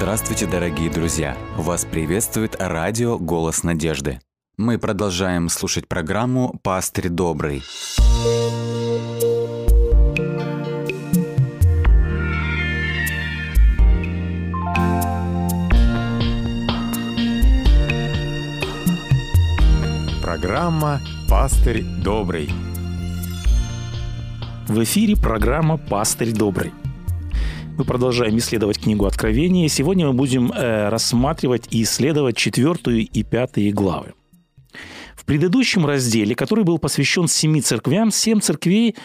Здравствуйте, дорогие друзья! Вас приветствует радио «Голос надежды». Мы продолжаем слушать программу «Пастырь добрый». Программа «Пастырь добрый». В эфире программа «Пастырь добрый». Мы продолжаем исследовать книгу Откровения. Сегодня мы будем э, рассматривать и исследовать четвертую и пятые главы. В предыдущем разделе, который был посвящен семи церквям, семь церквей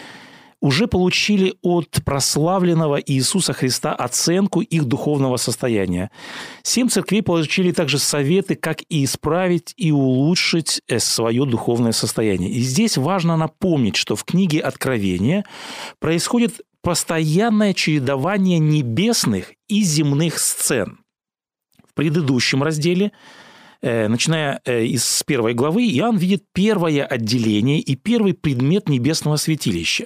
уже получили от прославленного Иисуса Христа оценку их духовного состояния. Семь церквей получили также советы, как исправить и улучшить э, свое духовное состояние. И здесь важно напомнить, что в книге Откровения происходит постоянное чередование небесных и земных сцен. В предыдущем разделе э, начиная э, из первой главы, Иоанн видит первое отделение и первый предмет небесного святилища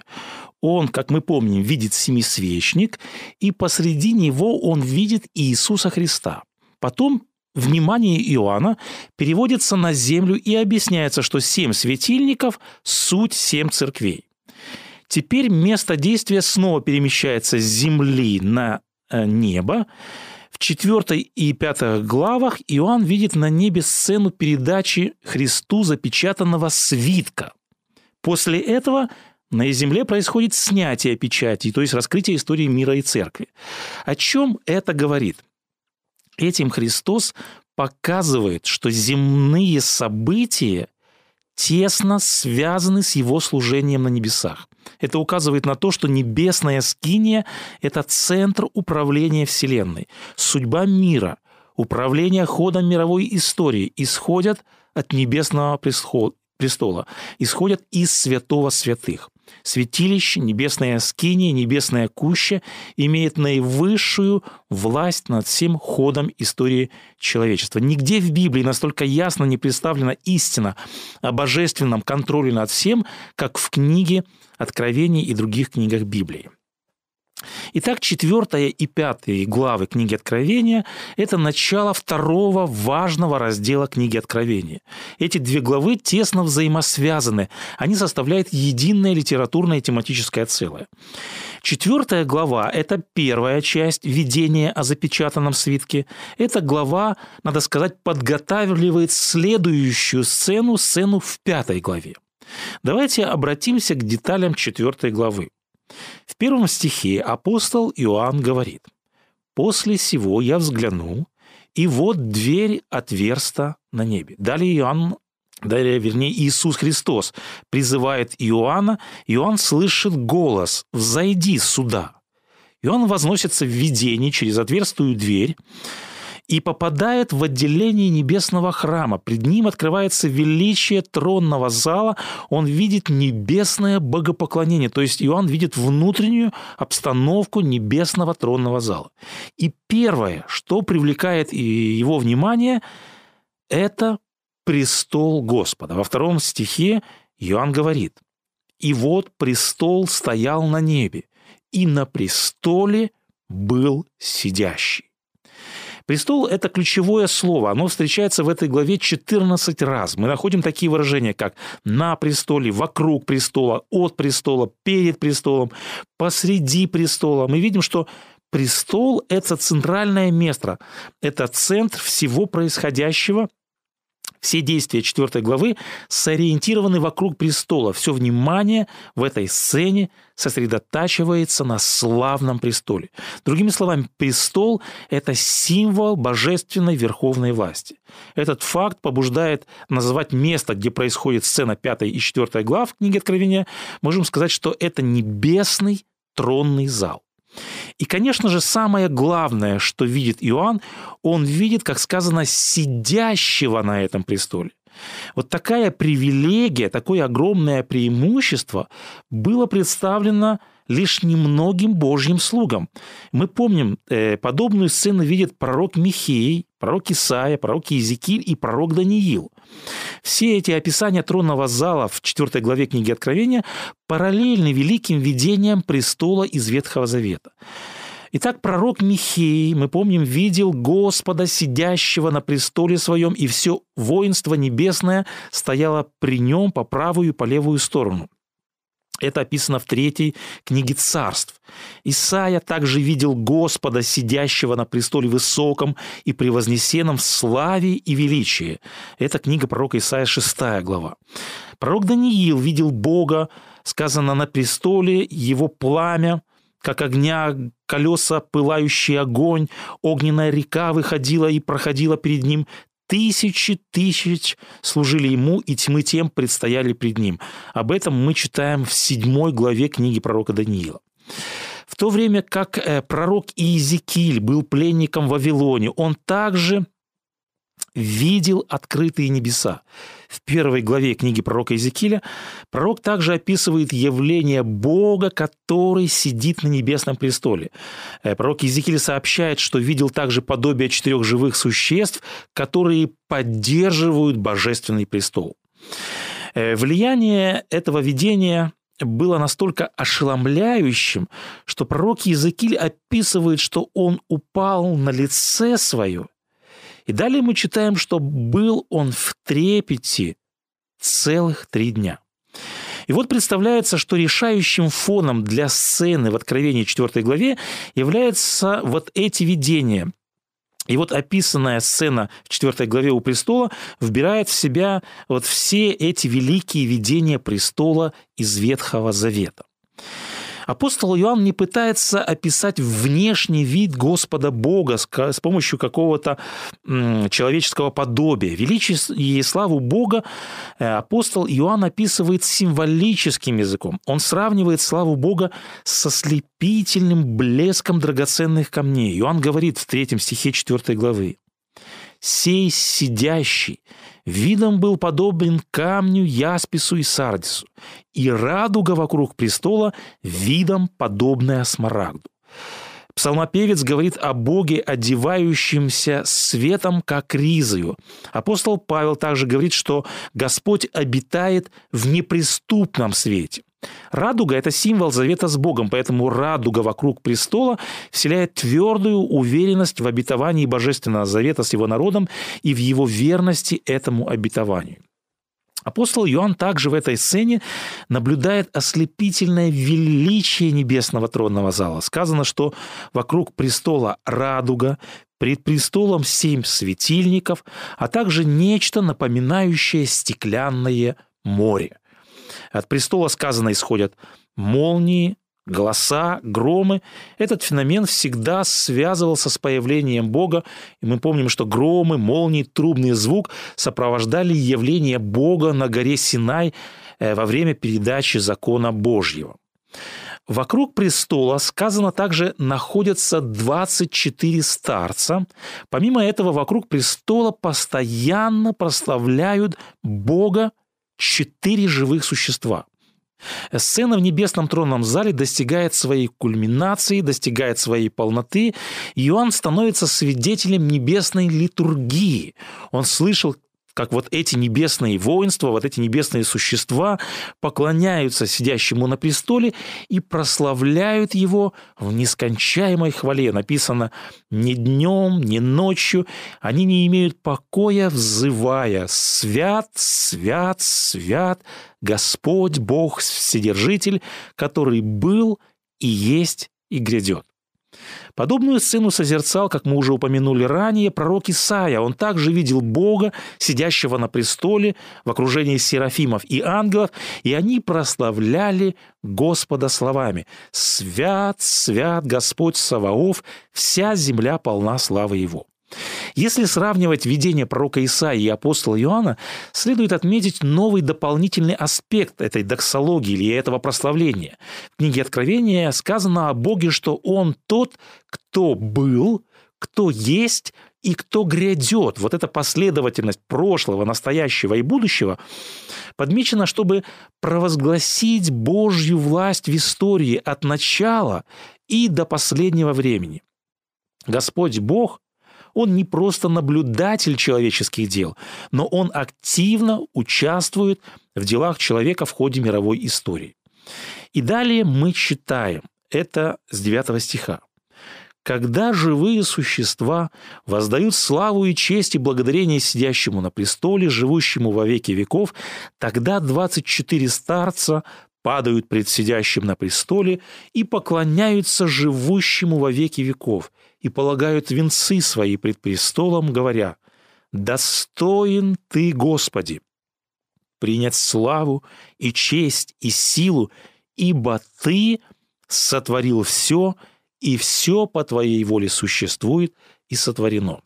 он, как мы помним, видит семисвечник, и посреди него он видит Иисуса Христа. Потом внимание Иоанна переводится на землю и объясняется, что семь светильников – суть семь церквей. Теперь место действия снова перемещается с земли на э, небо. В четвертой и пятой главах Иоанн видит на небе сцену передачи Христу запечатанного свитка. После этого на земле происходит снятие печати, то есть раскрытие истории мира и церкви. О чем это говорит? Этим Христос показывает, что земные события тесно связаны с его служением на небесах. Это указывает на то, что небесная скиния – это центр управления Вселенной. Судьба мира, управление ходом мировой истории исходят от небесного престола, исходят из святого святых. Святилище, небесная скиния, небесная куща имеет наивысшую власть над всем ходом истории человечества. Нигде в Библии настолько ясно не представлена истина о божественном контроле над всем, как в книге Откровений и других книгах Библии. Итак, четвертая и пятая главы книги Откровения – это начало второго важного раздела книги Откровения. Эти две главы тесно взаимосвязаны, они составляют единое литературное тематическое целое. Четвертая глава – это первая часть видения о запечатанном свитке. Эта глава, надо сказать, подготавливает следующую сцену, сцену в пятой главе. Давайте обратимся к деталям четвертой главы. В первом стихе апостол Иоанн говорит «После сего я взглянул, и вот дверь отверста на небе». Далее Иоанн Далее, вернее, Иисус Христос призывает Иоанна, Иоанн слышит голос «Взойди сюда». И он возносится в видении через отверстую дверь, и попадает в отделение небесного храма. Пред ним открывается величие тронного зала, он видит небесное богопоклонение, то есть Иоанн видит внутреннюю обстановку небесного тронного зала. И первое, что привлекает его внимание, это престол Господа. Во втором стихе Иоанн говорит, «И вот престол стоял на небе, и на престоле был сидящий». Престол – это ключевое слово. Оно встречается в этой главе 14 раз. Мы находим такие выражения, как «на престоле», «вокруг престола», «от престола», «перед престолом», «посреди престола». Мы видим, что престол – это центральное место, это центр всего происходящего все действия четвертой главы сориентированы вокруг престола. Все внимание в этой сцене сосредотачивается на славном престоле. Другими словами, престол – это символ божественной верховной власти. Этот факт побуждает называть место, где происходит сцена 5 и 4 глав книги Откровения, можем сказать, что это небесный тронный зал. И, конечно же, самое главное, что видит Иоанн, он видит, как сказано, сидящего на этом престоле. Вот такая привилегия, такое огромное преимущество было представлено лишь немногим Божьим слугам. Мы помним, э, подобную сцену видит пророк Михей, пророк Исаия, пророк Иезекииль и пророк Даниил. Все эти описания тронного зала в 4 главе книги Откровения параллельны великим видениям престола из Ветхого Завета. Итак, пророк Михей, мы помним, видел Господа, сидящего на престоле своем, и все воинство небесное стояло при нем по правую и по левую сторону. Это описано в третьей книге царств. Исаия также видел Господа, сидящего на престоле высоком и превознесенном в славе и величии. Это книга пророка Исаия, 6 глава. Пророк Даниил видел Бога, сказано на престоле, его пламя, как огня колеса, пылающий огонь, огненная река выходила и проходила перед ним, тысячи тысяч служили ему, и тьмы тем предстояли пред ним. Об этом мы читаем в седьмой главе книги пророка Даниила. В то время как э, пророк Иезекииль был пленником в Вавилоне, он также видел открытые небеса. В первой главе книги пророка Иезекииля пророк также описывает явление Бога, который сидит на небесном престоле. Э, пророк Иезекииль сообщает, что видел также подобие четырех живых существ, которые поддерживают божественный престол. Э, влияние этого видения было настолько ошеломляющим, что пророк Иезекииль описывает, что он упал на лице свое – и далее мы читаем, что был он в трепете целых три дня. И вот представляется, что решающим фоном для сцены в Откровении 4 главе являются вот эти видения. И вот описанная сцена в 4 главе у престола вбирает в себя вот все эти великие видения престола из Ветхого Завета. Апостол Иоанн не пытается описать внешний вид Господа Бога с помощью какого-то человеческого подобия. Величие и славу Бога э, апостол Иоанн описывает символическим языком. Он сравнивает славу Бога со слепительным блеском драгоценных камней. Иоанн говорит в третьем стихе 4 главы сей сидящий, видом был подобен камню, яспису и сардису, и радуга вокруг престола видом подобная смарагду. Псалмопевец говорит о Боге, одевающемся светом, как ризою. Апостол Павел также говорит, что Господь обитает в неприступном свете. Радуга – это символ завета с Богом, поэтому радуга вокруг престола вселяет твердую уверенность в обетовании Божественного завета с его народом и в его верности этому обетованию. Апостол Иоанн также в этой сцене наблюдает ослепительное величие небесного тронного зала. Сказано, что вокруг престола радуга, пред престолом семь светильников, а также нечто напоминающее стеклянное море. От престола сказано исходят молнии, голоса, громы. Этот феномен всегда связывался с появлением Бога. И мы помним, что громы, молнии, трубный звук сопровождали явление Бога на горе Синай э, во время передачи закона Божьего. Вокруг престола, сказано также, находятся 24 старца. Помимо этого, вокруг престола постоянно прославляют Бога четыре живых существа. Сцена в небесном тронном зале достигает своей кульминации, достигает своей полноты. Иоанн становится свидетелем небесной литургии. Он слышал как вот эти небесные воинства, вот эти небесные существа поклоняются сидящему на престоле и прославляют его в нескончаемой хвале. Написано «ни днем, ни ночью они не имеют покоя, взывая «Свят, свят, свят, Господь Бог Вседержитель, который был и есть и грядет». Подобную сцену созерцал, как мы уже упомянули ранее, пророк Исаия. Он также видел Бога, сидящего на престоле в окружении серафимов и ангелов, и они прославляли Господа словами «Свят, свят Господь Саваоф, вся земля полна славы Его». Если сравнивать видение пророка Исаии и апостола Иоанна, следует отметить новый дополнительный аспект этой доксологии или этого прославления. В книге Откровения сказано о Боге, что Он тот, кто был, кто есть и кто грядет. Вот эта последовательность прошлого, настоящего и будущего подмечена, чтобы провозгласить Божью власть в истории от начала и до последнего времени. Господь Бог он не просто наблюдатель человеческих дел, но он активно участвует в делах человека в ходе мировой истории. И далее мы читаем, это с 9 стиха. когда живые существа воздают славу и честь и благодарение сидящему на престоле, живущему во веки веков, тогда 24 старца падают пред сидящим на престоле и поклоняются живущему во веки веков и полагают венцы свои пред престолом, говоря, «Достоин Ты, Господи, принять славу и честь и силу, ибо Ты сотворил все, и все по Твоей воле существует и сотворено»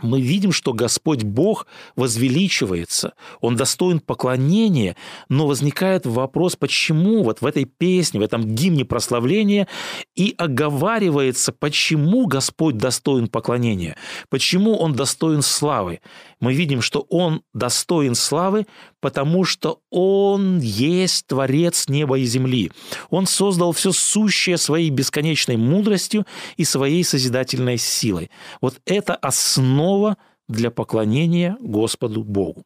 мы видим, что Господь Бог возвеличивается, Он достоин поклонения, но возникает вопрос, почему вот в этой песне, в этом гимне прославления и оговаривается, почему Господь достоин поклонения, почему Он достоин славы. Мы видим, что Он достоин славы, потому что Он есть Творец неба и земли. Он создал все сущее своей бесконечной мудростью и своей созидательной силой. Вот это основа основа для поклонения Господу Богу.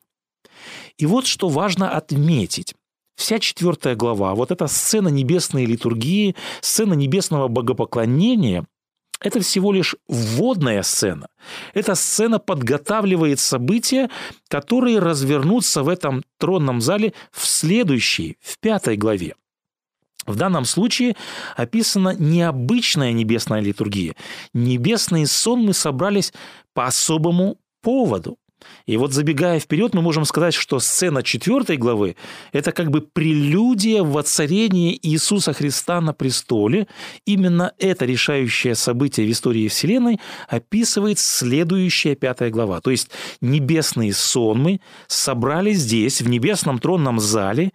И вот что важно отметить. Вся четвертая глава, вот эта сцена небесной литургии, сцена небесного богопоклонения, это всего лишь вводная сцена. Эта сцена подготавливает события, которые развернутся в этом тронном зале в следующей, в пятой главе. В данном случае описана необычная небесная литургия. Небесные сонмы собрались по особому поводу. И вот забегая вперед, мы можем сказать, что сцена четвертой главы – это как бы прелюдия в воцарение Иисуса Христа на престоле. Именно это решающее событие в истории Вселенной описывает следующая пятая глава. То есть небесные сонмы собрались здесь, в небесном тронном зале,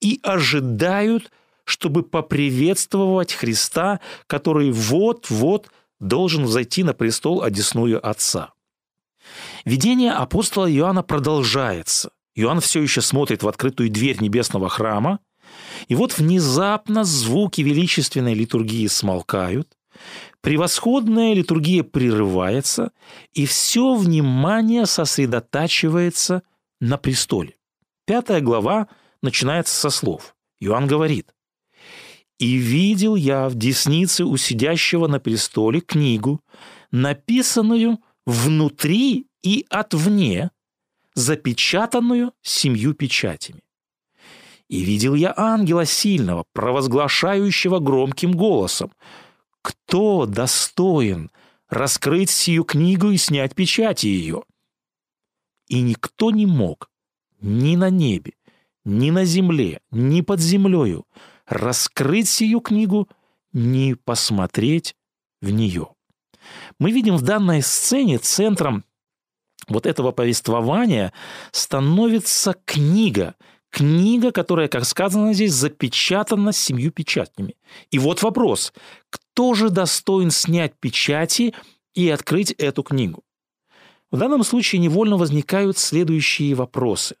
и ожидают – чтобы поприветствовать Христа, который вот-вот должен зайти на престол одесную Отца. Видение апостола Иоанна продолжается. Иоанн все еще смотрит в открытую дверь небесного храма, и вот внезапно звуки величественной литургии смолкают, превосходная литургия прерывается, и все внимание сосредотачивается на престоле. Пятая глава начинается со слов. Иоанн говорит, и видел я в деснице у сидящего на престоле книгу, написанную внутри и отвне, запечатанную семью печатями. И видел я ангела сильного, провозглашающего громким голосом, «Кто достоин раскрыть сию книгу и снять печати ее?» И никто не мог ни на небе, ни на земле, ни под землею раскрыть сию книгу, не посмотреть в нее. Мы видим в данной сцене центром вот этого повествования становится книга. Книга, которая, как сказано здесь, запечатана семью печатями. И вот вопрос, кто же достоин снять печати и открыть эту книгу? В данном случае невольно возникают следующие вопросы.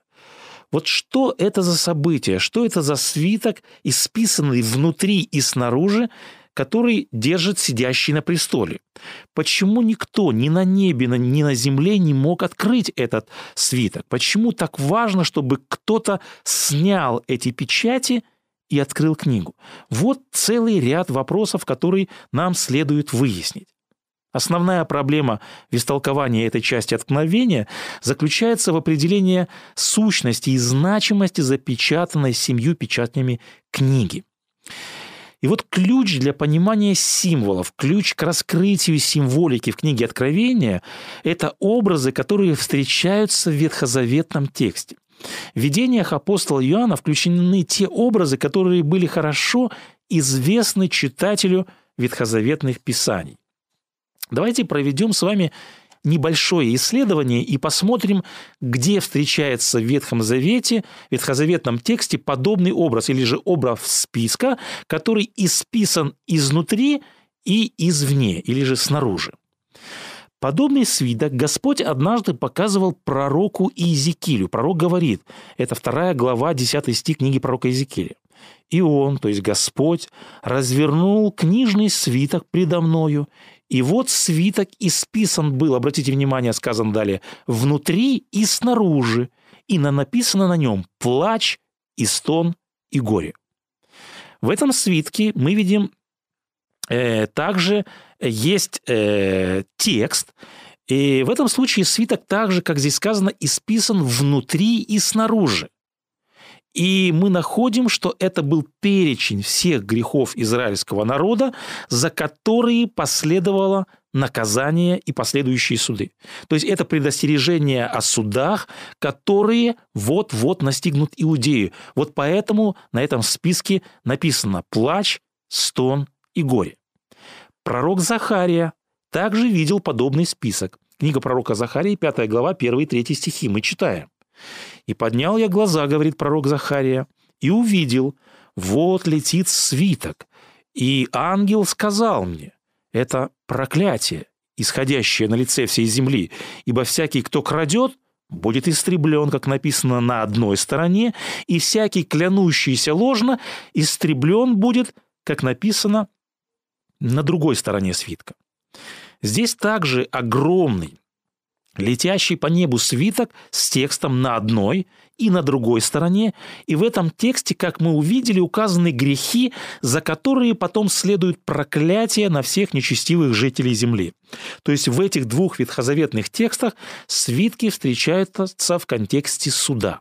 Вот что это за событие, что это за свиток, исписанный внутри и снаружи, который держит сидящий на престоле. Почему никто ни на небе, ни на земле не мог открыть этот свиток? Почему так важно, чтобы кто-то снял эти печати и открыл книгу? Вот целый ряд вопросов, которые нам следует выяснить. Основная проблема в истолковании этой части откровения заключается в определении сущности и значимости запечатанной семью печатнями книги. И вот ключ для понимания символов, ключ к раскрытию символики в книге Откровения – это образы, которые встречаются в ветхозаветном тексте. В видениях апостола Иоанна включены те образы, которые были хорошо известны читателю ветхозаветных писаний. Давайте проведем с вами небольшое исследование и посмотрим, где встречается в Ветхом Завете, в ветхозаветном тексте подобный образ или же образ списка, который исписан изнутри и извне, или же снаружи. Подобный свиток Господь однажды показывал пророку Иезекиилю. Пророк говорит, это вторая глава, 10 стих книги пророка Иезекииля. «И он, то есть Господь, развернул книжный свиток предо мною, и вот свиток исписан был, обратите внимание, сказано далее, внутри и снаружи, и на написано на нем плач и стон и горе. В этом свитке мы видим э, также есть э, текст, и в этом случае свиток также, как здесь сказано, исписан внутри и снаружи. И мы находим, что это был перечень всех грехов израильского народа, за которые последовало наказание и последующие суды. То есть это предостережение о судах, которые вот-вот настигнут Иудею. Вот поэтому на этом списке написано «плач, стон и горе». Пророк Захария также видел подобный список. Книга пророка Захарии, 5 глава, 1 и 3 стихи. Мы читаем. «И поднял я глаза, — говорит пророк Захария, — и увидел, вот летит свиток. И ангел сказал мне, это проклятие, исходящее на лице всей земли, ибо всякий, кто крадет, будет истреблен, как написано на одной стороне, и всякий, клянущийся ложно, истреблен будет, как написано на другой стороне свитка. Здесь также огромный летящий по небу свиток с текстом на одной и на другой стороне. И в этом тексте, как мы увидели, указаны грехи, за которые потом следует проклятие на всех нечестивых жителей земли. То есть в этих двух ветхозаветных текстах свитки встречаются в контексте суда.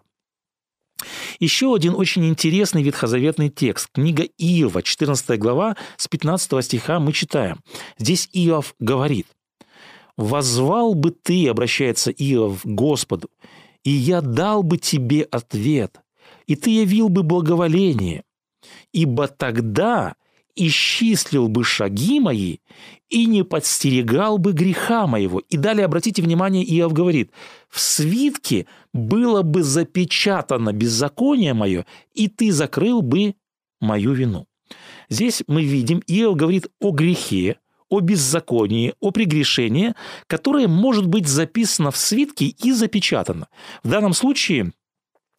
Еще один очень интересный ветхозаветный текст. Книга Иова, 14 глава, с 15 стиха мы читаем. Здесь Иов говорит – «Возвал бы ты, — обращается Иов Господу, — и я дал бы тебе ответ, и ты явил бы благоволение, ибо тогда исчислил бы шаги мои и не подстерегал бы греха моего». И далее, обратите внимание, Иов говорит, «В свитке было бы запечатано беззаконие мое, и ты закрыл бы мою вину». Здесь мы видим, Иов говорит о грехе, о беззаконии, о прегрешении, которое может быть записано в свитке и запечатано. В данном случае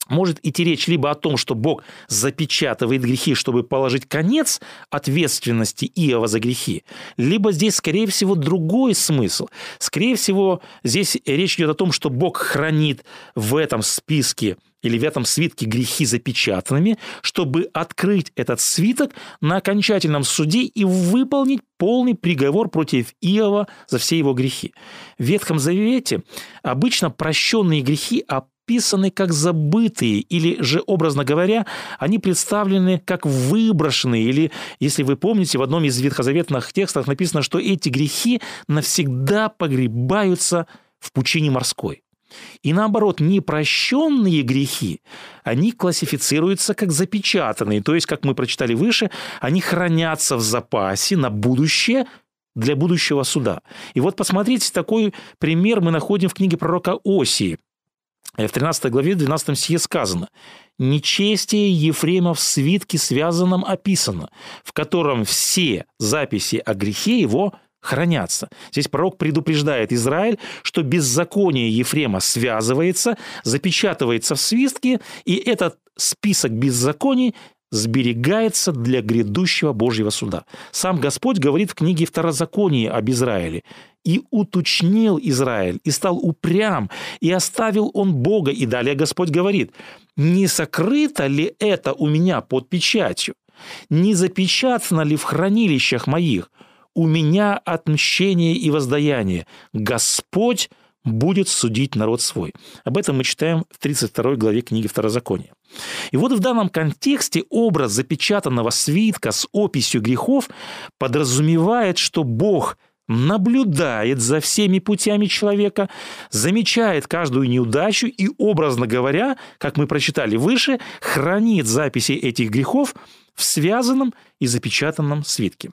может идти речь либо о том, что Бог запечатывает грехи, чтобы положить конец ответственности Иова за грехи, либо здесь, скорее всего, другой смысл. Скорее всего, здесь речь идет о том, что Бог хранит в этом списке или в этом свитке грехи запечатанными, чтобы открыть этот свиток на окончательном суде и выполнить полный приговор против Иова за все его грехи. В Ветхом Завете обычно прощенные грехи описаны как забытые, или же, образно говоря, они представлены как выброшенные, или, если вы помните, в одном из ветхозаветных текстов написано, что эти грехи навсегда погребаются в пучине морской. И наоборот, непрощенные грехи, они классифицируются как запечатанные, то есть, как мы прочитали выше, они хранятся в запасе на будущее для будущего суда. И вот посмотрите, такой пример мы находим в книге пророка Осии. В 13 главе, 12 стихе сказано «Нечестие Ефрема в свитке связанном описано, в котором все записи о грехе его хранятся. Здесь пророк предупреждает Израиль, что беззаконие Ефрема связывается, запечатывается в свистке, и этот список беззаконий сберегается для грядущего Божьего суда. Сам Господь говорит в книге Второзакония об Израиле. «И уточнил Израиль, и стал упрям, и оставил он Бога». И далее Господь говорит, «Не сокрыто ли это у меня под печатью? Не запечатано ли в хранилищах моих? У меня отмщение и воздаяние. Господь будет судить народ свой. Об этом мы читаем в 32 главе книги Второзакония. И вот в данном контексте образ запечатанного свитка с описью грехов подразумевает, что Бог наблюдает за всеми путями человека, замечает каждую неудачу и, образно говоря, как мы прочитали выше, хранит записи этих грехов в связанном и запечатанном свитке.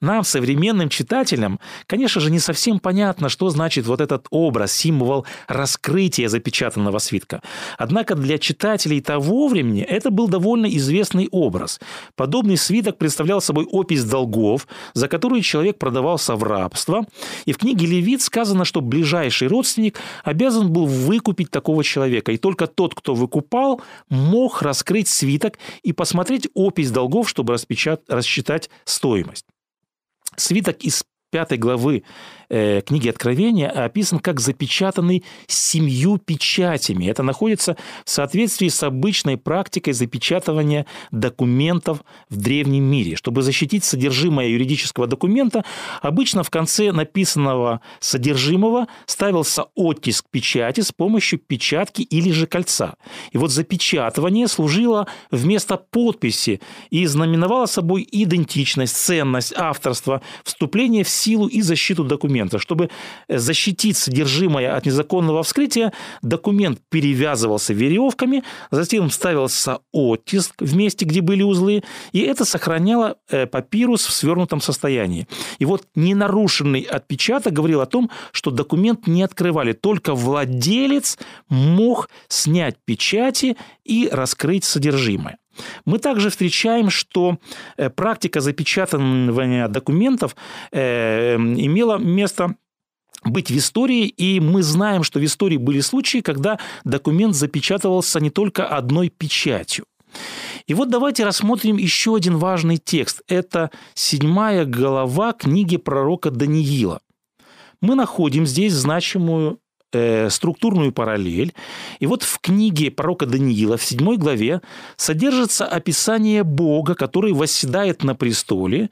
Нам, современным читателям, конечно же, не совсем понятно, что значит вот этот образ, символ раскрытия запечатанного свитка. Однако для читателей того времени это был довольно известный образ. Подобный свиток представлял собой опись долгов, за которые человек продавался в рабство. И в книге Левит сказано, что ближайший родственник обязан был выкупить такого человека. И только тот, кто выкупал, мог раскрыть свиток и посмотреть опись долгов, чтобы распечат... рассчитать стоимость свиток из пятой главы э, книги Откровения описан как запечатанный семью печатями. Это находится в соответствии с обычной практикой запечатывания документов в древнем мире. Чтобы защитить содержимое юридического документа, обычно в конце написанного содержимого ставился оттиск печати с помощью печатки или же кольца. И вот запечатывание служило вместо подписи и знаменовало собой идентичность, ценность, авторство, вступление в силу и защиту документа. Чтобы защитить содержимое от незаконного вскрытия, документ перевязывался веревками, затем ставился оттиск в месте, где были узлы, и это сохраняло э, папирус в свернутом состоянии. И вот ненарушенный отпечаток говорил о том, что документ не открывали, только владелец мог снять печати и раскрыть содержимое. Мы также встречаем, что э, практика запечатывания документов э, имела место быть в истории, и мы знаем, что в истории были случаи, когда документ запечатывался не только одной печатью. И вот давайте рассмотрим еще один важный текст. Это седьмая глава книги пророка Даниила. Мы находим здесь значимую э, структурную параллель. И вот в книге пророка Даниила в седьмой главе содержится описание Бога, который восседает на престоле.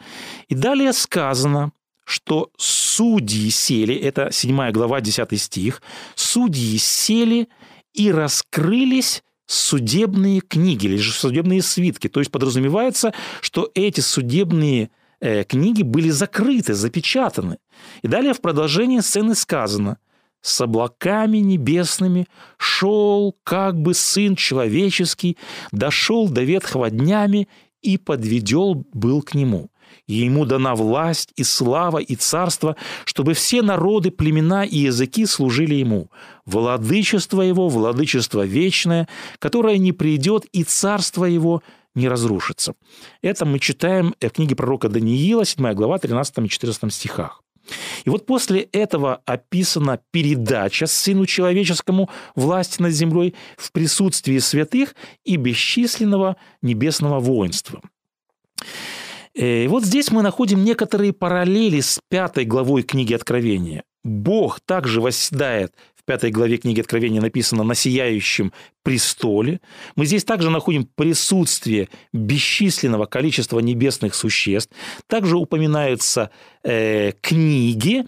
И далее сказано, что судьи сели, это 7 глава, 10 стих, судьи сели и раскрылись судебные книги или же судебные свитки. То есть подразумевается, что эти судебные э, книги были закрыты, запечатаны. И далее в продолжении сцены сказано «С облаками небесными шел как бы Сын Человеческий, дошел до ветхого днями и подведел был к нему» и ему дана власть и слава и царство, чтобы все народы, племена и языки служили ему. Владычество его, владычество вечное, которое не придет, и царство его не разрушится. Это мы читаем в книге пророка Даниила, 7 глава, 13 и 14 стихах. И вот после этого описана передача Сыну Человеческому власти над землей в присутствии святых и бесчисленного небесного воинства. Э, и вот здесь мы находим некоторые параллели с пятой главой книги Откровения. Бог также восседает пятой главе книги Откровения написано «на сияющем престоле». Мы здесь также находим присутствие бесчисленного количества небесных существ. Также упоминаются э, книги,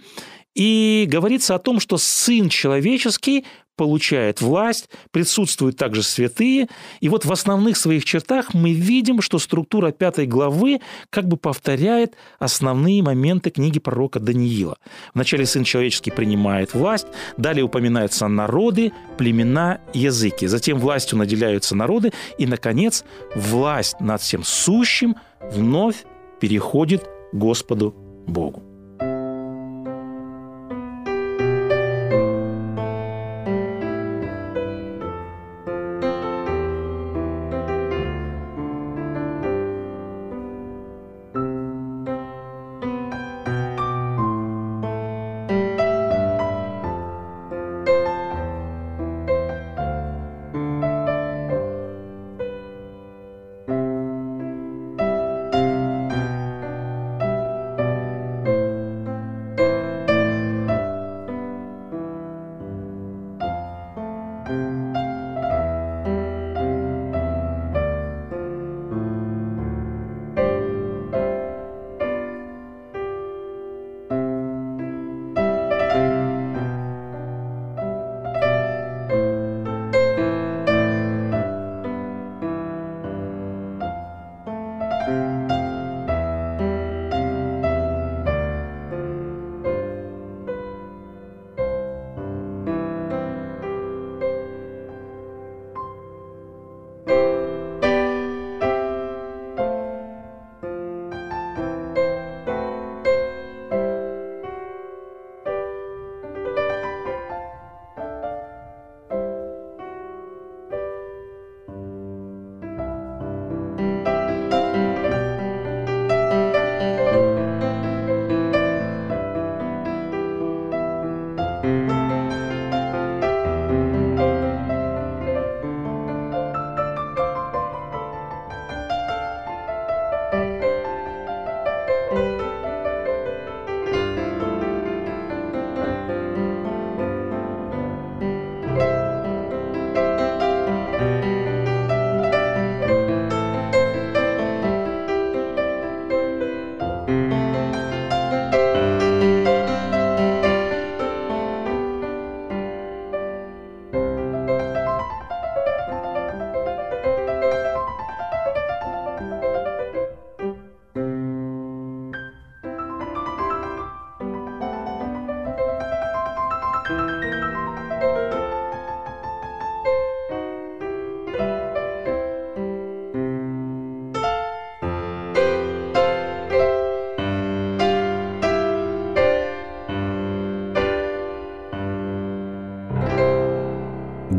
и говорится о том, что Сын Человеческий получает власть, присутствуют также святые. И вот в основных своих чертах мы видим, что структура пятой главы как бы повторяет основные моменты книги пророка Даниила. Вначале Сын Человеческий принимает власть, далее упоминаются народы, племена, языки. Затем властью наделяются народы, и, наконец, власть над всем сущим вновь переходит Господу Богу.